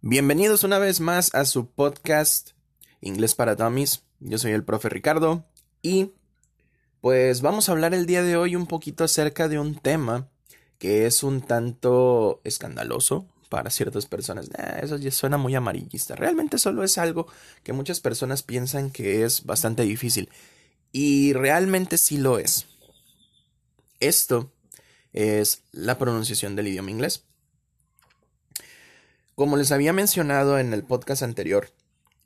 Bienvenidos una vez más a su podcast Inglés para Dummies. Yo soy el profe Ricardo y pues vamos a hablar el día de hoy un poquito acerca de un tema que es un tanto escandaloso para ciertas personas. eso ya suena muy amarillista. Realmente solo es algo que muchas personas piensan que es bastante difícil y realmente sí lo es. Esto es la pronunciación del idioma inglés. Como les había mencionado en el podcast anterior,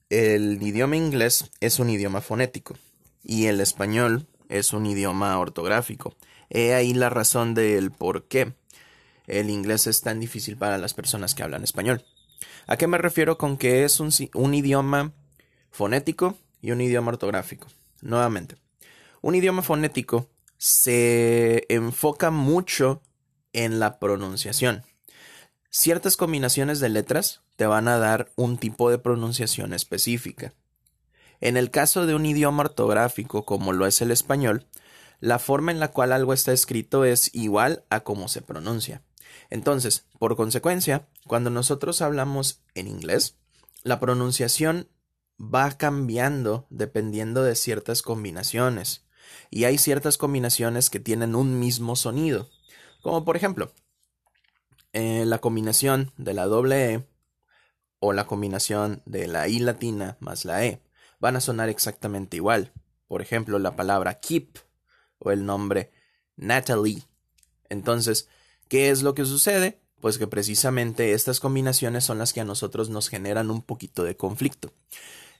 el idioma inglés es un idioma fonético y el español es un idioma ortográfico. He ahí la razón del por qué el inglés es tan difícil para las personas que hablan español. ¿A qué me refiero con que es un, un idioma fonético y un idioma ortográfico? Nuevamente, un idioma fonético se enfoca mucho en la pronunciación Ciertas combinaciones de letras te van a dar un tipo de pronunciación específica. En el caso de un idioma ortográfico como lo es el español, la forma en la cual algo está escrito es igual a cómo se pronuncia. Entonces, por consecuencia, cuando nosotros hablamos en inglés, la pronunciación va cambiando dependiendo de ciertas combinaciones. Y hay ciertas combinaciones que tienen un mismo sonido. Como por ejemplo, eh, la combinación de la doble E o la combinación de la I latina más la E van a sonar exactamente igual. Por ejemplo, la palabra keep o el nombre Natalie. Entonces, ¿qué es lo que sucede? Pues que precisamente estas combinaciones son las que a nosotros nos generan un poquito de conflicto.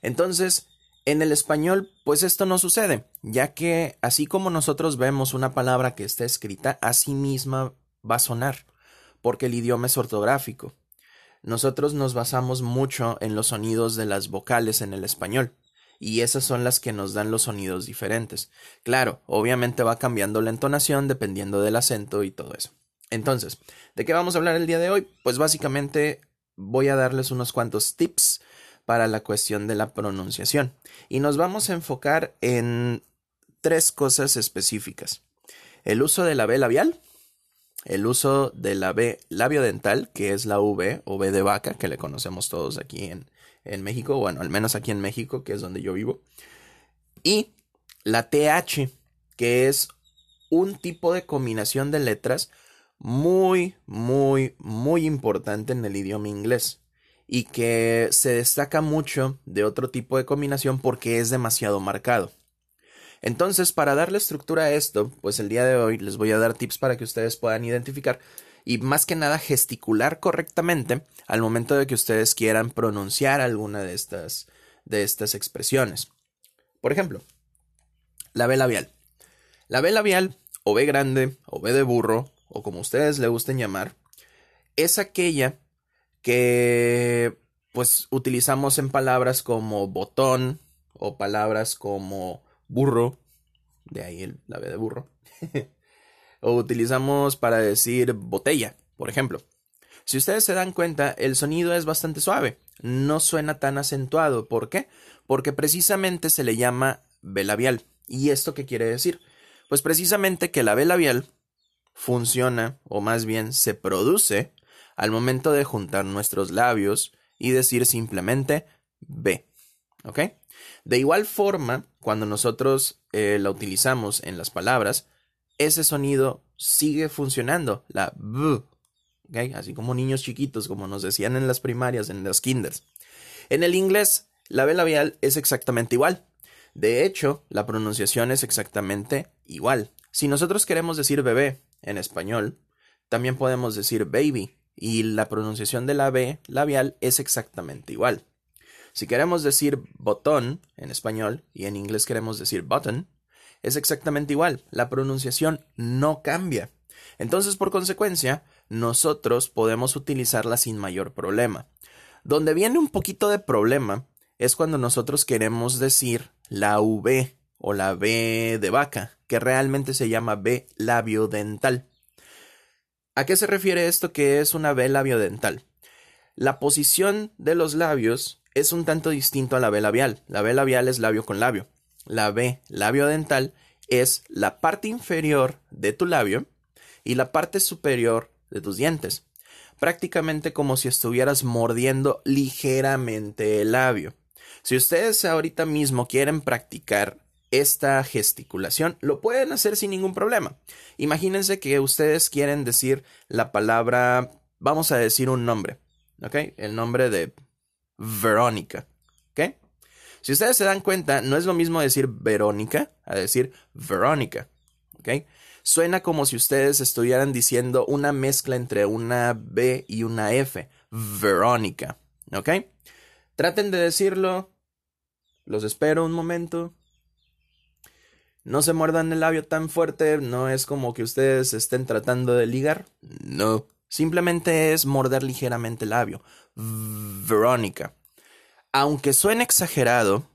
Entonces, en el español, pues esto no sucede, ya que así como nosotros vemos una palabra que está escrita, así misma va a sonar porque el idioma es ortográfico. Nosotros nos basamos mucho en los sonidos de las vocales en el español, y esas son las que nos dan los sonidos diferentes. Claro, obviamente va cambiando la entonación dependiendo del acento y todo eso. Entonces, ¿de qué vamos a hablar el día de hoy? Pues básicamente voy a darles unos cuantos tips para la cuestión de la pronunciación. Y nos vamos a enfocar en tres cosas específicas. El uso de la B labial, el uso de la B labio dental, que es la V o B de vaca, que le conocemos todos aquí en, en México, bueno, al menos aquí en México, que es donde yo vivo, y la TH, que es un tipo de combinación de letras muy, muy, muy importante en el idioma inglés y que se destaca mucho de otro tipo de combinación porque es demasiado marcado. Entonces, para darle estructura a esto, pues el día de hoy les voy a dar tips para que ustedes puedan identificar y más que nada gesticular correctamente al momento de que ustedes quieran pronunciar alguna de estas, de estas expresiones. Por ejemplo, la B labial. La B labial, o B grande, o B de burro, o como ustedes le gusten llamar, es aquella que pues utilizamos en palabras como botón o palabras como burro, de ahí el, la B de burro, o utilizamos para decir botella, por ejemplo. Si ustedes se dan cuenta, el sonido es bastante suave, no suena tan acentuado. ¿Por qué? Porque precisamente se le llama B labial. ¿Y esto qué quiere decir? Pues precisamente que la B labial funciona, o más bien se produce, al momento de juntar nuestros labios y decir simplemente B. De igual forma, cuando nosotros eh, la utilizamos en las palabras, ese sonido sigue funcionando, la B, así como niños chiquitos, como nos decían en las primarias, en los kinders. En el inglés, la B labial es exactamente igual. De hecho, la pronunciación es exactamente igual. Si nosotros queremos decir bebé en español, también podemos decir baby, y la pronunciación de la B labial es exactamente igual. Si queremos decir botón en español y en inglés queremos decir button, es exactamente igual. La pronunciación no cambia. Entonces, por consecuencia, nosotros podemos utilizarla sin mayor problema. Donde viene un poquito de problema es cuando nosotros queremos decir la V o la B de vaca, que realmente se llama B labiodental. ¿A qué se refiere esto que es una B labiodental? La posición de los labios es un tanto distinto a la B labial. La B labial es labio con labio. La B labio dental es la parte inferior de tu labio y la parte superior de tus dientes. prácticamente como si estuvieras mordiendo ligeramente el labio. Si ustedes ahorita mismo quieren practicar esta gesticulación, lo pueden hacer sin ningún problema. Imagínense que ustedes quieren decir la palabra, vamos a decir un nombre, ¿ok? El nombre de Verónica, ¿ok? Si ustedes se dan cuenta, no es lo mismo decir Verónica a decir Verónica, ¿ok? Suena como si ustedes estuvieran diciendo una mezcla entre una B y una F, Verónica, ¿ok? Traten de decirlo, los espero un momento. No se muerdan el labio tan fuerte, no es como que ustedes estén tratando de ligar, no. Simplemente es morder ligeramente el labio. Verónica. Aunque suene exagerado,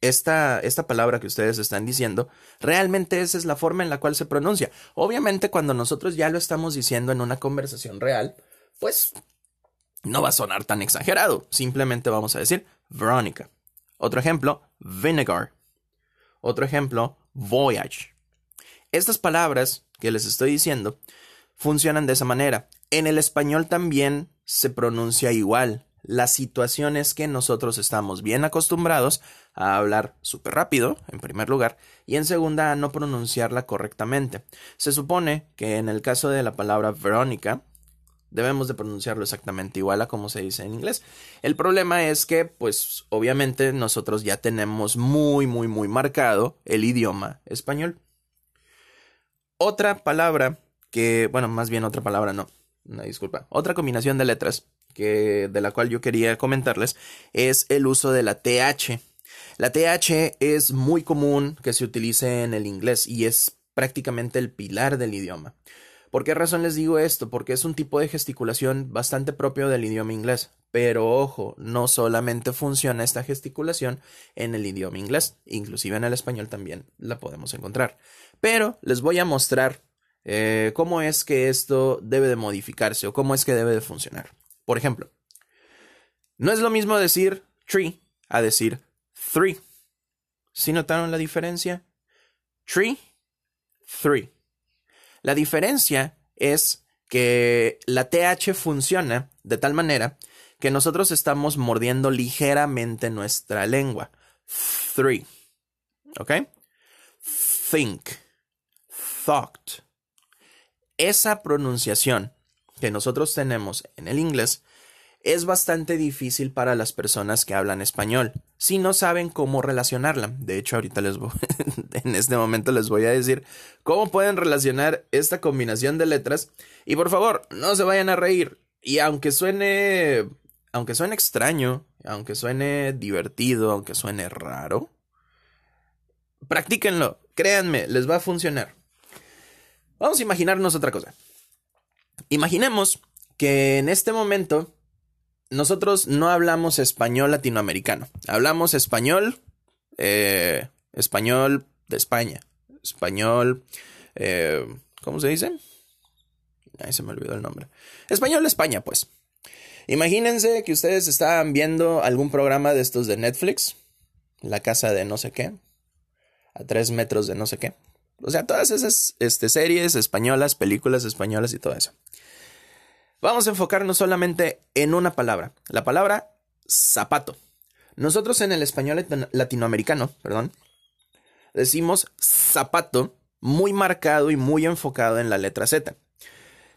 esta, esta palabra que ustedes están diciendo, realmente esa es la forma en la cual se pronuncia. Obviamente cuando nosotros ya lo estamos diciendo en una conversación real, pues no va a sonar tan exagerado. Simplemente vamos a decir Verónica. Otro ejemplo, vinegar. Otro ejemplo, voyage. Estas palabras que les estoy diciendo funcionan de esa manera. En el español también se pronuncia igual. La situación es que nosotros estamos bien acostumbrados a hablar súper rápido, en primer lugar, y en segunda a no pronunciarla correctamente. Se supone que en el caso de la palabra Verónica, debemos de pronunciarlo exactamente igual a como se dice en inglés. El problema es que, pues, obviamente nosotros ya tenemos muy, muy, muy marcado el idioma español. Otra palabra que, bueno, más bien otra palabra no, una disculpa, otra combinación de letras que de la cual yo quería comentarles es el uso de la TH. La TH es muy común que se utilice en el inglés y es prácticamente el pilar del idioma. ¿Por qué razón les digo esto? Porque es un tipo de gesticulación bastante propio del idioma inglés. Pero ojo, no solamente funciona esta gesticulación en el idioma inglés, inclusive en el español también la podemos encontrar. Pero les voy a mostrar eh, cómo es que esto debe de modificarse o cómo es que debe de funcionar. Por ejemplo, no es lo mismo decir tree a decir three. ¿Sí notaron la diferencia? Tree, three. La diferencia es que la TH funciona de tal manera que nosotros estamos mordiendo ligeramente nuestra lengua. Three. ¿Ok? Think. Thought. Esa pronunciación que nosotros tenemos en el inglés es bastante difícil para las personas que hablan español, si no saben cómo relacionarla. De hecho, ahorita les voy, en este momento les voy a decir cómo pueden relacionar esta combinación de letras. Y por favor, no se vayan a reír. Y aunque suene, aunque suene extraño, aunque suene divertido, aunque suene raro, practíquenlo. Créanme, les va a funcionar. Vamos a imaginarnos otra cosa. Imaginemos que en este momento nosotros no hablamos español latinoamericano. Hablamos español, eh, español de España. Español, eh, ¿cómo se dice? Ahí se me olvidó el nombre. Español de España, pues. Imagínense que ustedes estaban viendo algún programa de estos de Netflix, La casa de no sé qué, a tres metros de no sé qué. O sea, todas esas este, series españolas, películas españolas y todo eso. Vamos a enfocarnos solamente en una palabra, la palabra zapato. Nosotros en el español latinoamericano, perdón, decimos zapato muy marcado y muy enfocado en la letra Z.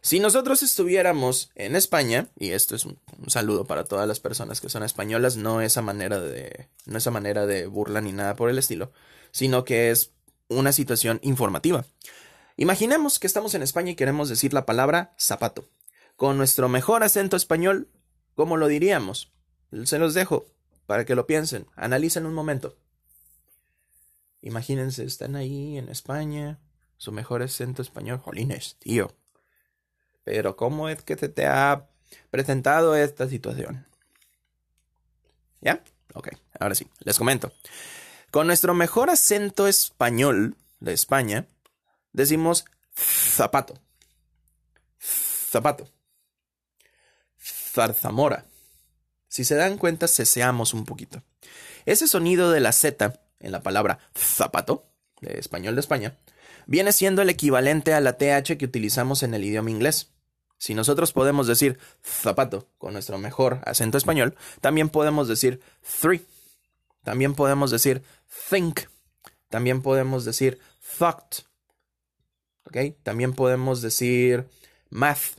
Si nosotros estuviéramos en España, y esto es un, saludo para todas las personas que son españolas, no esa manera de, no esa manera de burla ni nada por el estilo, sino que es una situación informativa. Imaginemos que estamos en España y queremos decir la palabra zapato con nuestro mejor acento español, ¿cómo lo diríamos? Se los dejo para que lo piensen, analicen un momento. Imagínense, están ahí en España, su mejor acento español, jolines, tío. Pero ¿cómo es que se te ha presentado esta situación? ¿Ya? Ok, ahora sí, les comento. Con nuestro mejor acento español de España, decimos zapato. Zapato zarzamora. Si se dan cuenta, ceseamos un poquito. Ese sonido de la Z en la palabra zapato, de español de España, viene siendo el equivalente a la TH que utilizamos en el idioma inglés. Si nosotros podemos decir zapato con nuestro mejor acento español, también podemos decir three. También podemos decir think. También podemos decir thought. ¿Ok? También podemos decir math.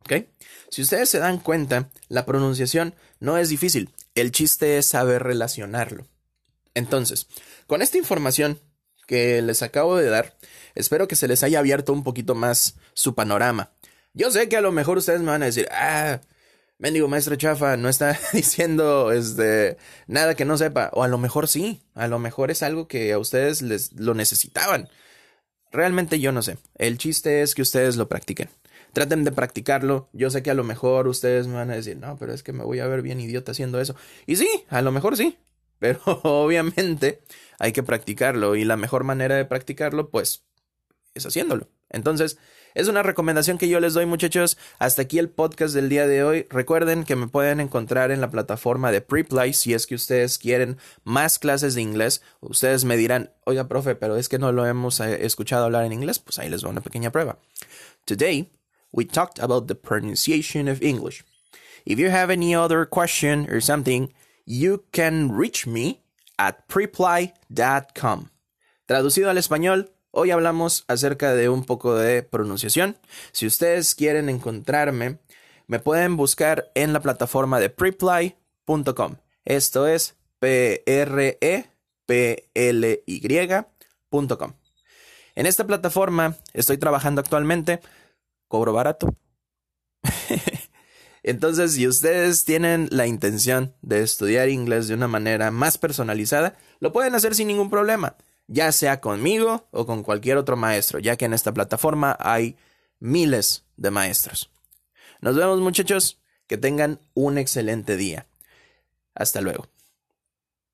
¿Ok? Si ustedes se dan cuenta, la pronunciación no es difícil. El chiste es saber relacionarlo. Entonces, con esta información que les acabo de dar, espero que se les haya abierto un poquito más su panorama. Yo sé que a lo mejor ustedes me van a decir, ah, mendigo maestro chafa, no está diciendo este, nada que no sepa. O a lo mejor sí, a lo mejor es algo que a ustedes les lo necesitaban. Realmente yo no sé. El chiste es que ustedes lo practiquen. Traten de practicarlo. Yo sé que a lo mejor ustedes me van a decir, no, pero es que me voy a ver bien idiota haciendo eso. Y sí, a lo mejor sí. Pero obviamente hay que practicarlo. Y la mejor manera de practicarlo, pues, es haciéndolo. Entonces, es una recomendación que yo les doy muchachos. Hasta aquí el podcast del día de hoy. Recuerden que me pueden encontrar en la plataforma de Preply si es que ustedes quieren más clases de inglés. Ustedes me dirán, oiga profe, pero es que no lo hemos eh, escuchado hablar en inglés. Pues ahí les va una pequeña prueba. Today, we talked about the pronunciation of English. If you have any other question or something, you can reach me at preply.com. Traducido al español, Hoy hablamos acerca de un poco de pronunciación. Si ustedes quieren encontrarme, me pueden buscar en la plataforma de preply.com. Esto es p r e p l y.com. En esta plataforma estoy trabajando actualmente, cobro barato. Entonces, si ustedes tienen la intención de estudiar inglés de una manera más personalizada, lo pueden hacer sin ningún problema ya sea conmigo o con cualquier otro maestro, ya que en esta plataforma hay miles de maestros. Nos vemos muchachos, que tengan un excelente día. Hasta luego.